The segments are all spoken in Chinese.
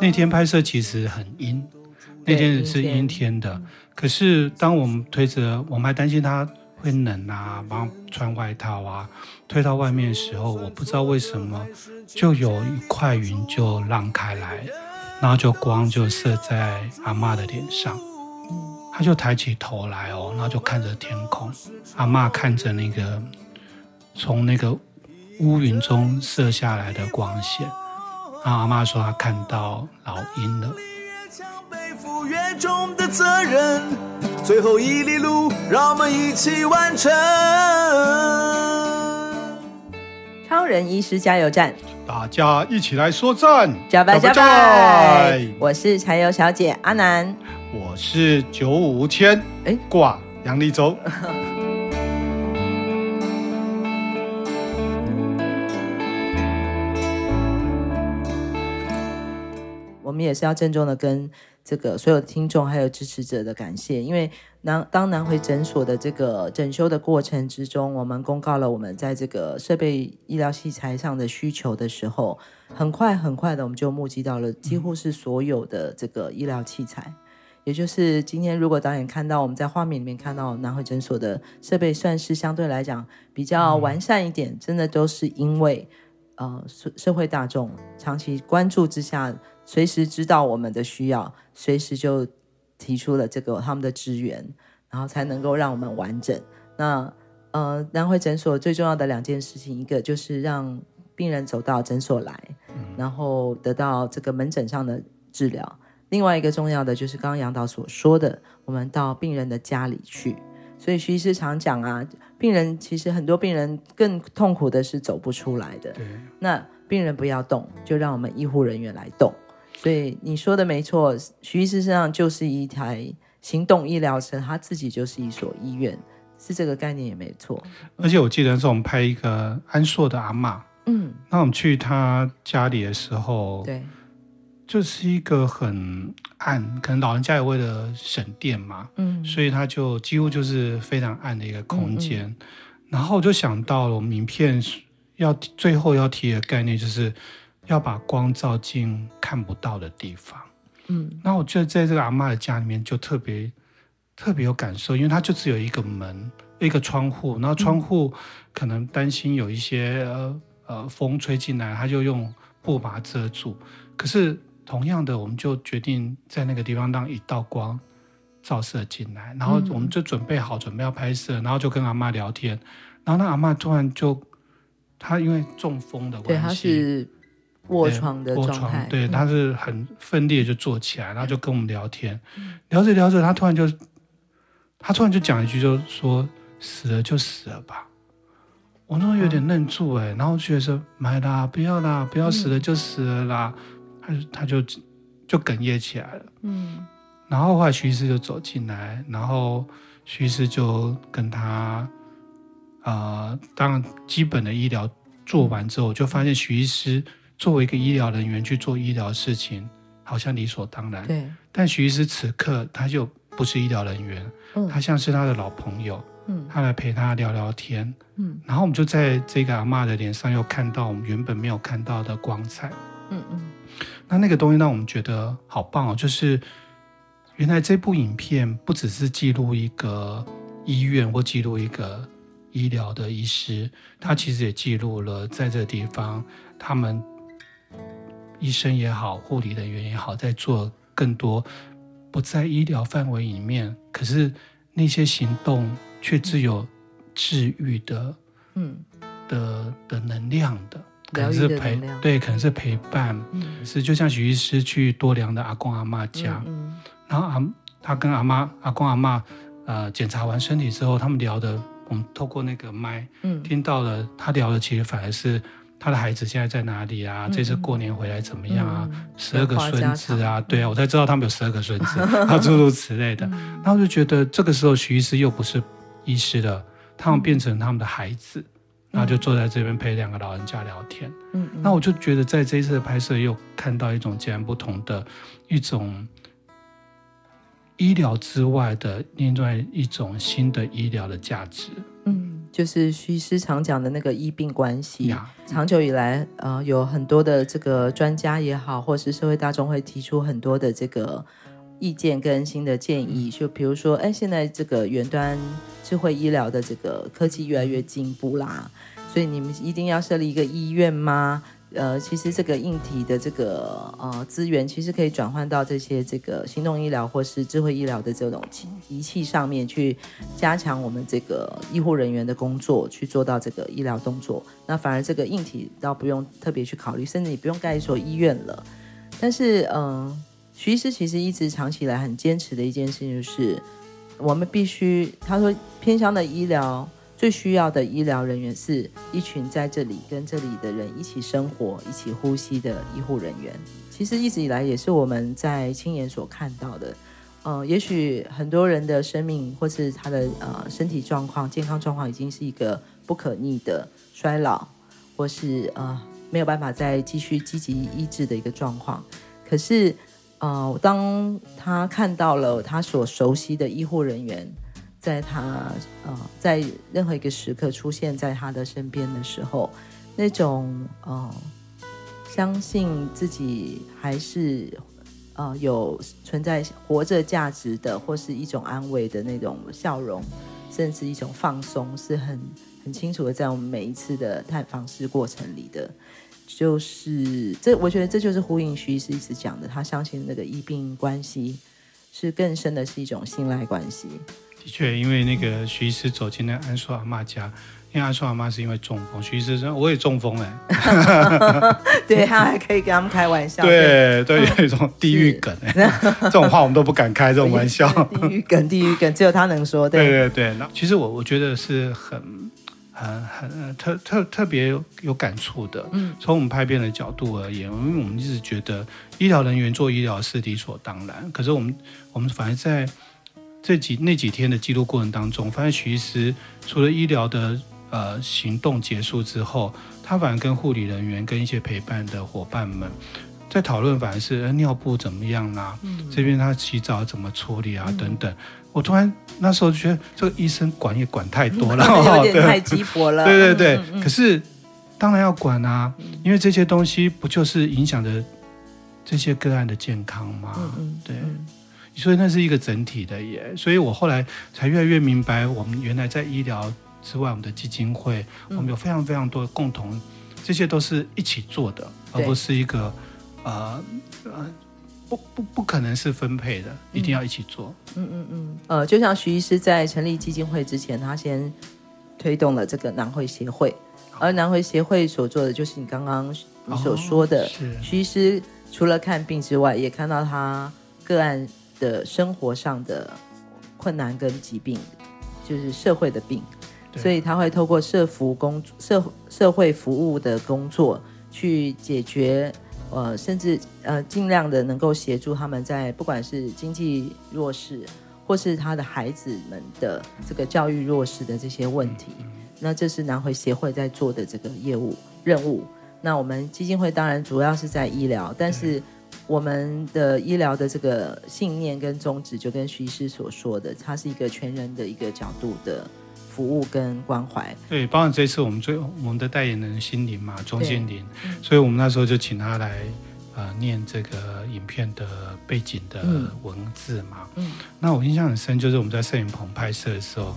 那天拍摄其实很阴，那天是阴天的。可是当我们推着，我们还担心他会冷啊，帮他穿外套啊，推到外面的时候，我不知道为什么，就有一块云就让开来，然后就光就射在阿嬷的脸上。他就抬起头来哦，然后就看着天空。阿嬷看着那个从那个乌云中射下来的光线，然后阿妈说她看到老鹰了。最后一里路，让我们一起完成。超人医师加油站，大家一起来说赞，加拜加拜！我是柴油小姐阿南。我是九五千，哎，挂杨丽洲。我们也是要郑重的跟这个所有听众还有支持者的感谢，因为南当南回诊所的这个整修的过程之中，我们公告了我们在这个设备医疗器材上的需求的时候，很快很快的我们就募集到了几乎是所有的这个医疗器材。也就是今天，如果导演看到我们在画面里面看到南回诊所的设备，算是相对来讲比较完善一点，真的都是因为呃社社会大众长期关注之下，随时知道我们的需要，随时就提出了这个他们的支援，然后才能够让我们完整。那呃南汇诊所最重要的两件事情，一个就是让病人走到诊所来，然后得到这个门诊上的治疗。另外一个重要的就是刚刚杨导所说的，我们到病人的家里去。所以徐医师常讲啊，病人其实很多病人更痛苦的是走不出来的。那病人不要动，就让我们医护人员来动。所以你说的没错，徐医师身上就是一台行动医疗车，他自己就是一所医院，是这个概念也没错。而且我记得是我们拍一个安硕的阿嬷，嗯，那我们去他家里的时候，对。就是一个很暗，可能老人家也为了省电嘛，嗯，所以他就几乎就是非常暗的一个空间。嗯嗯，然后我就想到了，我们影片要最后要提的概念，就是要把光照进看不到的地方。嗯，那我觉得在这个阿妈的家里面就特别特别有感受，因为它就只有一个门，一个窗户，然后窗户可能担心有一些呃呃风吹进来，他就用布把它遮住，可是。同样的，我们就决定在那个地方让一道光照射进来，然后我们就准备好，准备要拍摄，然后就跟阿妈聊天，然后那阿妈突然就，她因为中风的关系，对，她是卧床的状态，卧床，对，他是很奋力的就坐起来，然后就跟我们聊天，聊着聊着，他突然就，他突然就讲一句，就说死了就死了吧，我那时候有点愣住哎，然后觉得说买啦，不要啦，不要死了就死了啦。他就他就就哽咽起来了，嗯，然后后来徐医师就走进来，然后徐医师就跟他，呃，当然基本的医疗做完之后，就发现徐医师作为一个医疗人员去做医疗事情，好像理所当然，对。但徐医师此刻他就不是医疗人员，嗯，他像是他的老朋友，嗯，他来陪他聊聊天，嗯，然后我们就在这个阿嬷的脸上又看到我们原本没有看到的光彩，嗯嗯。那那个东西让我们觉得好棒哦，就是原来这部影片不只是记录一个医院或记录一个医疗的医师，他其实也记录了在这个地方他们医生也好，护理人员也好，在做更多不在医疗范围里面，可是那些行动却具有治愈的，嗯。的的能量的。可能是陪对，可能是陪伴，嗯、是就像许医师去多良的阿公阿妈家，嗯嗯、然后阿他跟阿妈阿公阿妈呃检查完身体之后，他们聊的，我们透过那个麦、嗯、听到了，他聊的其实反而是他的孩子现在在哪里啊？嗯、这次过年回来怎么样啊？十二、嗯、个孙子啊，对啊，我才知道他们有十二个孙子，啊诸如此类的，然后就觉得这个时候徐医师又不是医师了，他们变成他们的孩子。然后就坐在这边陪两个老人家聊天。嗯，那我就觉得在这一次的拍摄又看到一种截然不同的一种医疗之外的另外一种新的医疗的价值。嗯，就是徐医师常讲的那个医病关系。呀长久以来，呃，有很多的这个专家也好，或是社会大众会提出很多的这个意见跟新的建议。就比如说，哎，现在这个远端智慧医疗的这个科技越来越进步啦，所以你们一定要设立一个医院吗？呃，其实这个硬体的这个呃资源，其实可以转换到这些这个行动医疗或是智慧医疗的这种仪器上面，去加强我们这个医护人员的工作，去做到这个医疗动作。那反而这个硬体倒不用特别去考虑，甚至你不用盖一所医院了。但是，嗯、呃，徐医师其实一直长期以来很坚持的一件事情就是，我们必须他说偏向的医疗。最需要的医疗人员是一群在这里跟这里的人一起生活、一起呼吸的医护人员。其实一直以来也是我们在亲眼所看到的。呃，也许很多人的生命或是他的呃身体状况、健康状况已经是一个不可逆的衰老，或是呃没有办法再继续积极医治的一个状况。可是，呃，当他看到了他所熟悉的医护人员。在他呃，在任何一个时刻出现在他的身边的时候，那种呃，相信自己还是呃有存在活着价值的，或是一种安慰的那种笑容，甚至一种放松，是很很清楚的，在我们每一次的探访式过程里的，就是这，我觉得这就是呼应徐医师一直讲的，他相信那个医病关系是更深的，是一种信赖关系。的确，因为那个徐医师走进那安叔阿妈家，因为安叔阿妈是因为中风，徐医师说我也中风哎，对，他还可以跟他们开玩笑，对对，有一种地狱梗哎，这种话我们都不敢开这种 玩笑，地狱梗，地狱梗，只有他能说，对对对，那其实我我觉得是很很很特特特别有有感触的，嗯，从我们拍片的角度而言，因为我们一直觉得医疗人员做医疗是理所当然，可是我们我们反而在。这几那几天的记录过程当中，发现徐医师除了医疗的呃行动结束之后，他反而跟护理人员、跟一些陪伴的伙伴们在讨论，反而是、呃、尿布怎么样啦、啊，嗯、这边他洗澡怎么处理啊、嗯、等等。我突然那时候觉得这个医生管也管太多了，有点 太鸡婆了。对对对，可是当然要管啊，因为这些东西不就是影响着这些个案的健康吗？嗯嗯、对。所以那是一个整体的耶，所以我后来才越来越明白，我们原来在医疗之外，我们的基金会，我们有非常非常多的共同，这些都是一起做的，而不是一个呃呃不不不可能是分配的，一定要一起做。嗯嗯嗯。呃，就像徐医师在成立基金会之前，他先推动了这个南汇协会，而南汇协会所做的就是你刚刚你所说的，哦、是徐医师除了看病之外，也看到他个案。的生活上的困难跟疾病，就是社会的病，所以他会透过社服工社社会服务的工作去解决，呃，甚至呃尽量的能够协助他们在不管是经济弱势，或是他的孩子们的这个教育弱势的这些问题。那这是南回协会在做的这个业务任务。那我们基金会当然主要是在医疗，但是。我们的医疗的这个信念跟宗旨，就跟徐医师所说的，它是一个全人的一个角度的服务跟关怀。对，包括这次我们最我们的代言人心灵嘛，钟心灵，嗯、所以我们那时候就请他来呃念这个影片的背景的文字嘛。嗯，那我印象很深，就是我们在摄影棚拍摄的时候，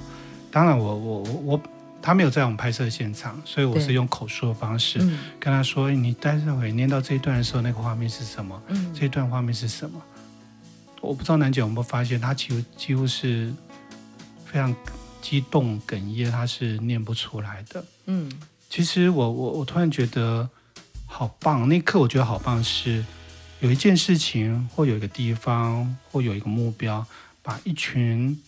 当然我我我。我他没有在我们拍摄现场，所以我是用口述的方式跟他说：“嗯、你待会念到这一段的时候，那个画面是什么？嗯、这一段画面是什么？”我不知道南姐有没有发现，他几乎几乎是非常激动哽咽，他是念不出来的。嗯，其实我我我突然觉得好棒，那一刻我觉得好棒，是有一件事情或有一个地方或有一个目标，把一群。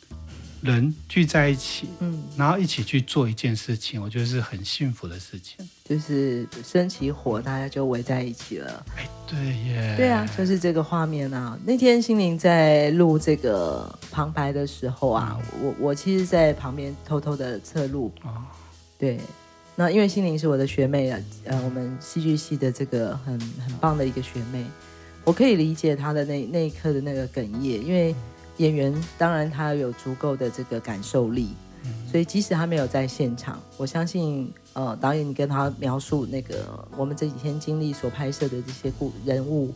人聚在一起，嗯，然后一起去做一件事情，我觉得是很幸福的事情。就是升起火，大家就围在一起了。哎，对耶，对啊，就是这个画面啊。那天心灵在录这个旁白的时候啊，嗯、我我其实，在旁边偷偷的侧录。哦，对，那因为心灵是我的学妹啊，呃，我们戏剧系的这个很很棒的一个学妹，我可以理解她的那那一刻的那个哽咽，因为。演员当然他有足够的这个感受力，所以即使他没有在现场，我相信呃导演你跟他描述那个我们这几天经历所拍摄的这些故人物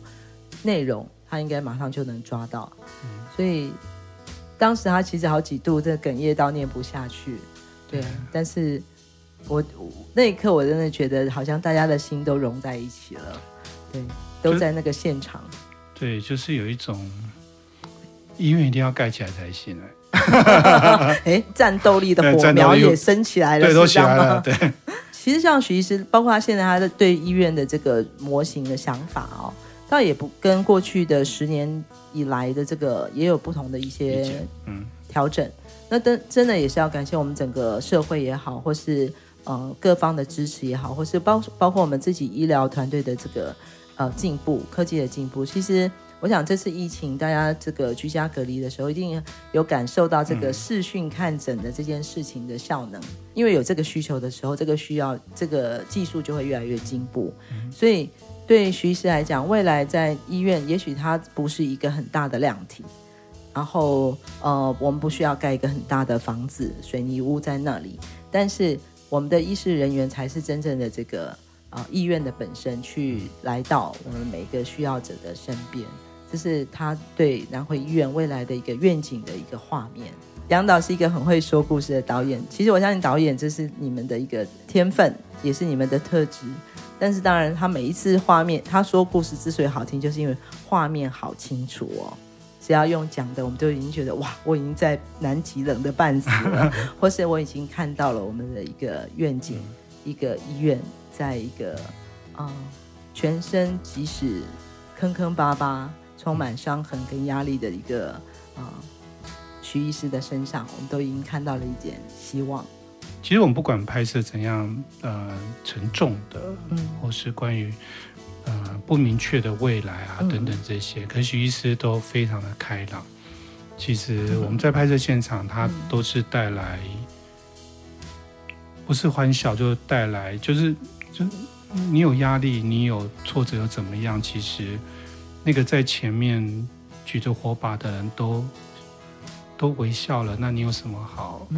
内容，他应该马上就能抓到。所以当时他其实好几度这哽咽到念不下去，对，但是我那一刻我真的觉得好像大家的心都融在一起了，对，都在那个现场。对，就是有一种医院一定要盖起来才行 哎，战斗力的火苗也升起来了，对，都起来了。对，其实像徐医师，包括他现在他的对医院的这个模型的想法哦，倒也不跟过去的十年以来的这个也有不同的一些嗯调整。那真真的也是要感谢我们整个社会也好，或是呃各方的支持也好，或是包包括我们自己医疗团队的这个。呃，进步科技的进步，其实我想这次疫情，大家这个居家隔离的时候，一定有感受到这个视讯看诊的这件事情的效能。嗯、因为有这个需求的时候，这个需要这个技术就会越来越进步。嗯、所以对徐医师来讲，未来在医院，也许它不是一个很大的量体，然后呃，我们不需要盖一个很大的房子、水泥屋在那里，但是我们的医师人员才是真正的这个。啊，医院的本身去来到我们每一个需要者的身边，这是他对南回医院未来的一个愿景的一个画面。杨导是一个很会说故事的导演，其实我相信导演这是你们的一个天分，也是你们的特质。但是当然，他每一次画面他说故事之所以好听，就是因为画面好清楚哦。只要用讲的，我们都已经觉得哇，我已经在南极冷的半死了，或是我已经看到了我们的一个愿景，一个医院。在一个啊、呃，全身即使坑坑巴巴、充满伤痕跟压力的一个啊，徐、呃、医师的身上，我们都已经看到了一点希望。其实我们不管拍摄怎样呃沉重的，嗯，或是关于呃不明确的未来啊等等这些，嗯、可是徐医师都非常的开朗。其实我们在拍摄现场，嗯、他都是带来不是欢笑，就带来就是。就你有压力，你有挫折又怎么样？其实那个在前面举着火把的人都都微笑了，那你有什么好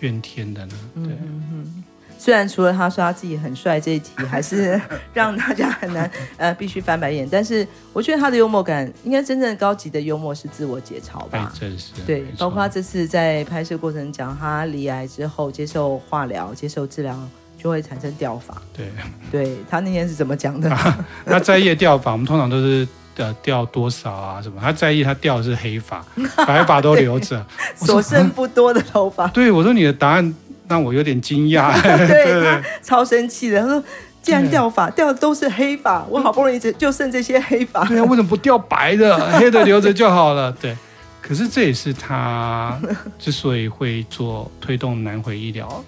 怨天的呢？对。嗯虽然除了他说他自己很帅这一题，还是 让大家很难 呃必须翻白眼，但是我觉得他的幽默感，应该真正高级的幽默是自我解嘲吧？哎、是对，包括他这次在拍摄过程讲他离癌之后接受化疗、接受治疗。就会产生掉发，对，对他那天是怎么讲的？啊、那在夜掉发，我们通常都是呃掉多少啊什么？他在意他掉的是黑发，白发都留着，所剩不多的头发。对，我说你的答案让我有点惊讶，对，对，他超生气的。他说：“既然掉发掉的都是黑发，我好不容易就就剩这些黑发，对啊，为什么不掉白的？黑的留着就好了。”对，可是这也是他之所以会做推动南回医疗。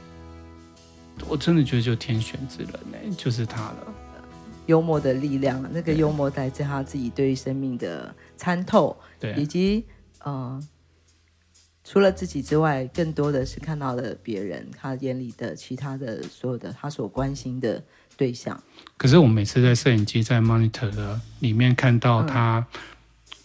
我真的觉得就天选之人呢，就是他了。幽默的力量，那个幽默来自他自己对于生命的参透，对，以及呃，除了自己之外，更多的是看到了别人，他眼里的其他的所有的他所关心的对象。可是我们每次在摄影机在 monitor 的里面看到他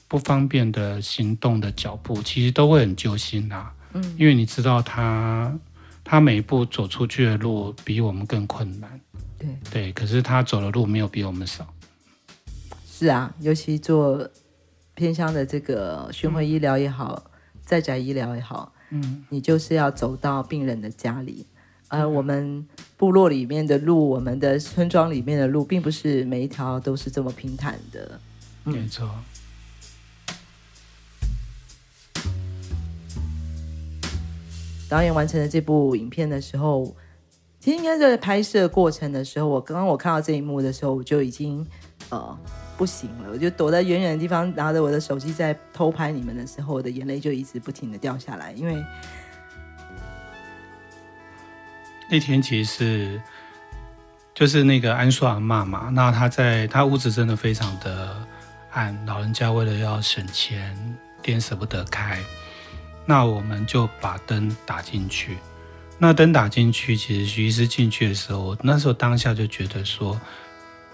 不方便的行动的脚步，嗯、其实都会很揪心啊。嗯，因为你知道他。他每一步走出去的路比我们更困难，对对，可是他走的路没有比我们少。是啊，尤其做偏乡的这个巡回医疗也好，嗯、在宅医疗也好，嗯，你就是要走到病人的家里，而、呃、我们部落里面的路，我们的村庄里面的路，并不是每一条都是这么平坦的。没错。导演完成了这部影片的时候，其实应该在拍摄过程的时候，我刚刚我看到这一幕的时候，我就已经呃不行了，我就躲在远远的地方，拿着我的手机在偷拍你们的时候，我的眼泪就一直不停的掉下来，因为那天其实是就是那个安叔阿嬷嘛，那他在他屋子真的非常的暗，老人家为了要省钱，电舍不得开。那我们就把灯打进去。那灯打进去，其实徐医师进去的时候，那时候当下就觉得说，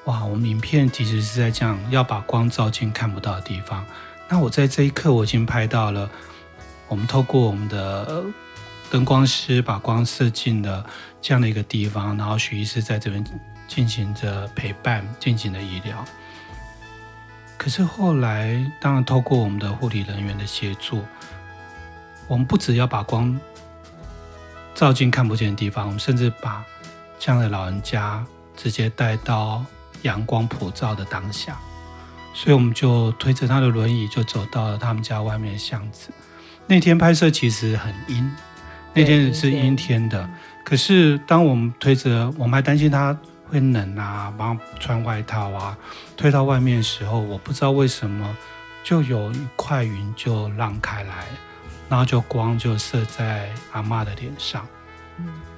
哇，我们影片其实是在这样要把光照进看不到的地方。那我在这一刻，我已经拍到了，我们透过我们的灯光师把光射进了这样的一个地方，然后徐医师在这边进行着陪伴，进行的医疗。可是后来，当然透过我们的护理人员的协助，我们不只要把光照进看不见的地方，我们甚至把这样的老人家直接带到阳光普照的当下。所以我们就推着他的轮椅，就走到了他们家外面的巷子。那天拍摄其实很阴，那天是阴天的。可是当我们推着，我们还担心他会冷啊，帮他穿外套啊。推到外面的时候，我不知道为什么，就有一块云就让开来，然后就光就射在阿嬷的脸上。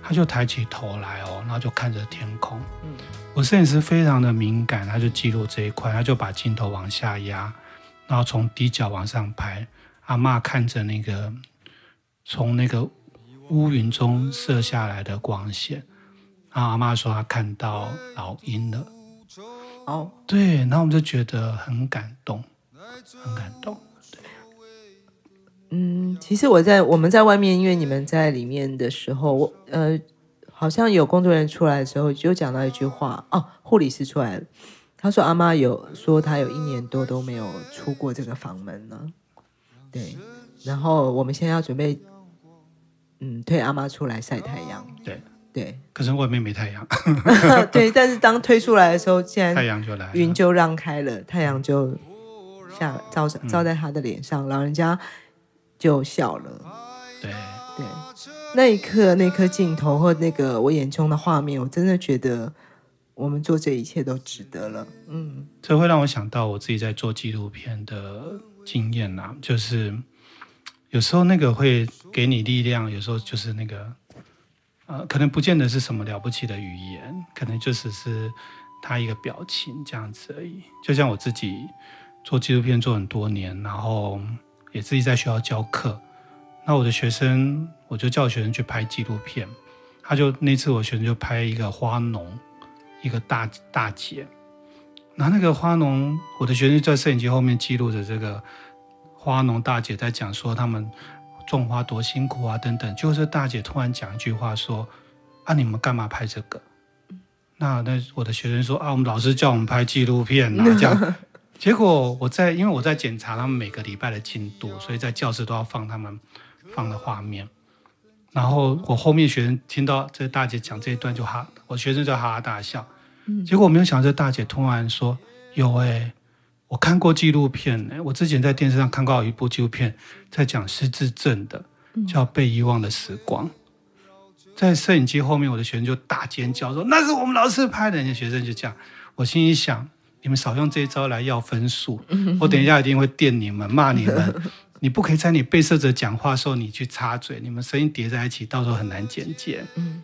他就抬起头来哦，然后就看着天空。我摄影师非常的敏感，他就记录这一块，他就把镜头往下压，然后从低角往上拍。阿嬷看着那个从那个乌云中射下来的光线，然后阿嬷说她看到老鹰了。哦，对，然后我们就觉得很感动，很感动。嗯，其实我在我们在外面，因为你们在里面的时候，我呃。好像有工作人员出来的时候，就讲到一句话哦，护理师出来了，他说阿妈有说他有一年多都没有出过这个房门了，对，然后我们现在要准备，嗯，推阿妈出来晒太阳，对。对，可是外面没太阳，对，但是当推出来的时候，现在太阳就来，云就让开了，太阳就下照照在他的脸上，嗯，老人家就笑了，对对。那一刻，那颗镜头或那个我眼中的画面，我真的觉得我们做这一切都值得了。嗯，这会让我想到我自己在做纪录片的经验呐，就是有时候那个会给你力量，有时候就是那个呃，可能不见得是什么了不起的语言，可能就只是他一个表情这样子而已。就像我自己做纪录片做很多年，然后也自己在学校教课。那我的学生，我就叫学生去拍纪录片，他就那次我学生就拍一个花农，一个大大姐，然后那个花农，我的学生在摄影机后面记录着这个花农大姐在讲说他们种花多辛苦啊等等，就是大姐突然讲一句话说啊，你们干嘛拍这个？那那我的学生说啊，我们老师叫我们拍纪录片啊，这样。结果我在因为我在检查他们每个礼拜的进度，所以在教室都要放他们。放的画面，然后我后面学生听到这大姐讲这一段就哈，我学生就哈哈大笑。嗯，结果我没有想到这大姐突然说：“有哎、欸，我看过纪录片哎，我之前在电视上看过一部纪录片，在讲失智症的，叫《被遗忘的时光》。”在摄影机后面，我的学生就大尖叫说：“那是我们老师拍的！”人家学生就这样，我心里想：你们少用这一招来要分数，我等一下一定会电你们，骂你们。你不可以在你被摄者讲话的时候，你去插嘴，你们声音叠在一起，到时候很难剪接。嗯。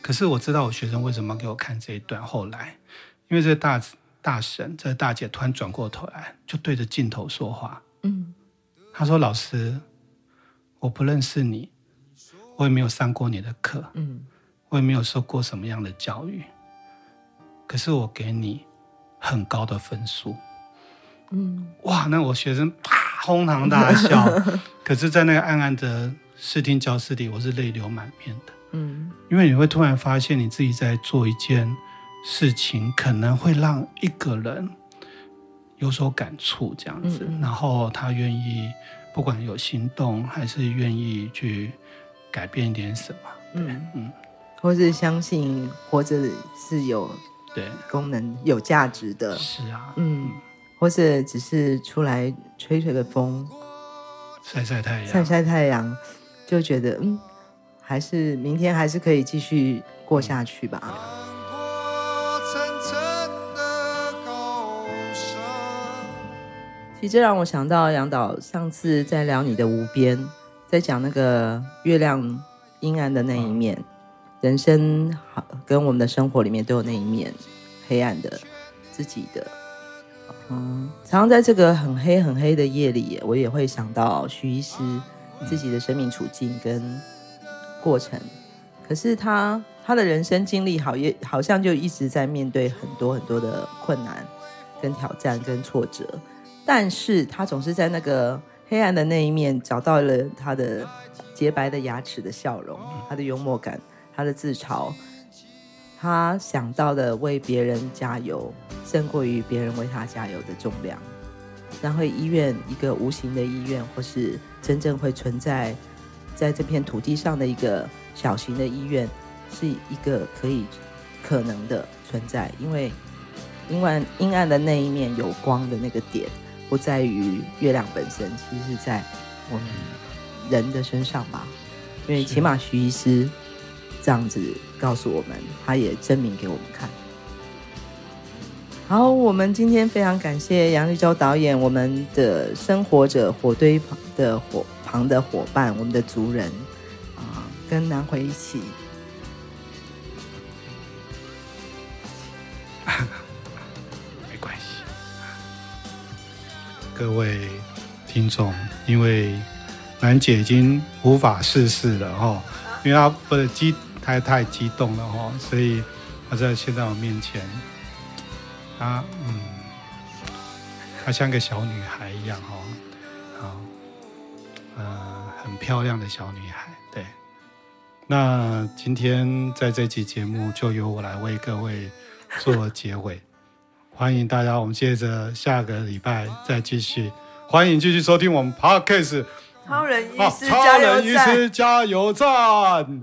可是我知道我学生为什么给我看这一段。后来，因为这大大婶、这大姐突然转过头来，就对着镜头说话。嗯。她说：“老师，我不认识你，我也没有上过你的课，嗯，我也没有受过什么样的教育。可是我给你很高的分数。”嗯。哇，那我学生啪。哄堂大笑，可是，在那个暗暗的视听教室里，我是泪流满面的。嗯，因为你会突然发现，你自己在做一件事情，可能会让一个人有所感触，这样子，然后他愿意，不管有行动，还是愿意去改变一点什么，对，嗯，或是相信活着是有对。功能、有价值的，是啊，嗯。或者只是出来吹吹个风，晒晒太阳，晒晒太阳，就觉得嗯，还是明天还是可以继续过下去吧。其实这让我想到杨导上次在聊你的无边，在讲那个月亮阴暗的那一面，嗯、人生好跟我们的生活里面都有那一面黑暗的自己的。嗯，常常在这个很黑很黑的夜里，我也会想到徐医师自己的生命处境跟过程。可是他他的人生经历好也好像就一直在面对很多很多的困难、跟挑战、跟挫折。但是他总是在那个黑暗的那一面找到了他的洁白的牙齿的笑容，他的幽默感，他的自嘲，他想到的为别人加油，胜过于别人为他加油的重量。然后医院一个无形的医院，或是真正会存在在这片土地上的一个小型的医院，是一个可以可能的存在，因为阴暗阴暗的那一面有光的那个点，不在于月亮本身，其实是在我们人的身上吧。因为起码徐医师这样子告诉我们，他也证明给我们看。好，我们今天非常感谢杨力州导演，我们的生活者火堆旁的伙旁的伙伴，我们的族人啊，跟南回一起。没关系，各位听众，因为南姐已经无法事事了哈，因为她不是激太太激动了哈，所以她在现在我面前。她嗯，她像个小女孩一样哈，好，呃，很漂亮的小女孩。对，那今天在这期节目就由我来为各位做结尾，欢迎大家，我们接着下个礼拜再继续，欢迎继续收听我们 Podcast 超人医师、啊、超人医师加油站，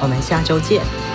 我们下周见。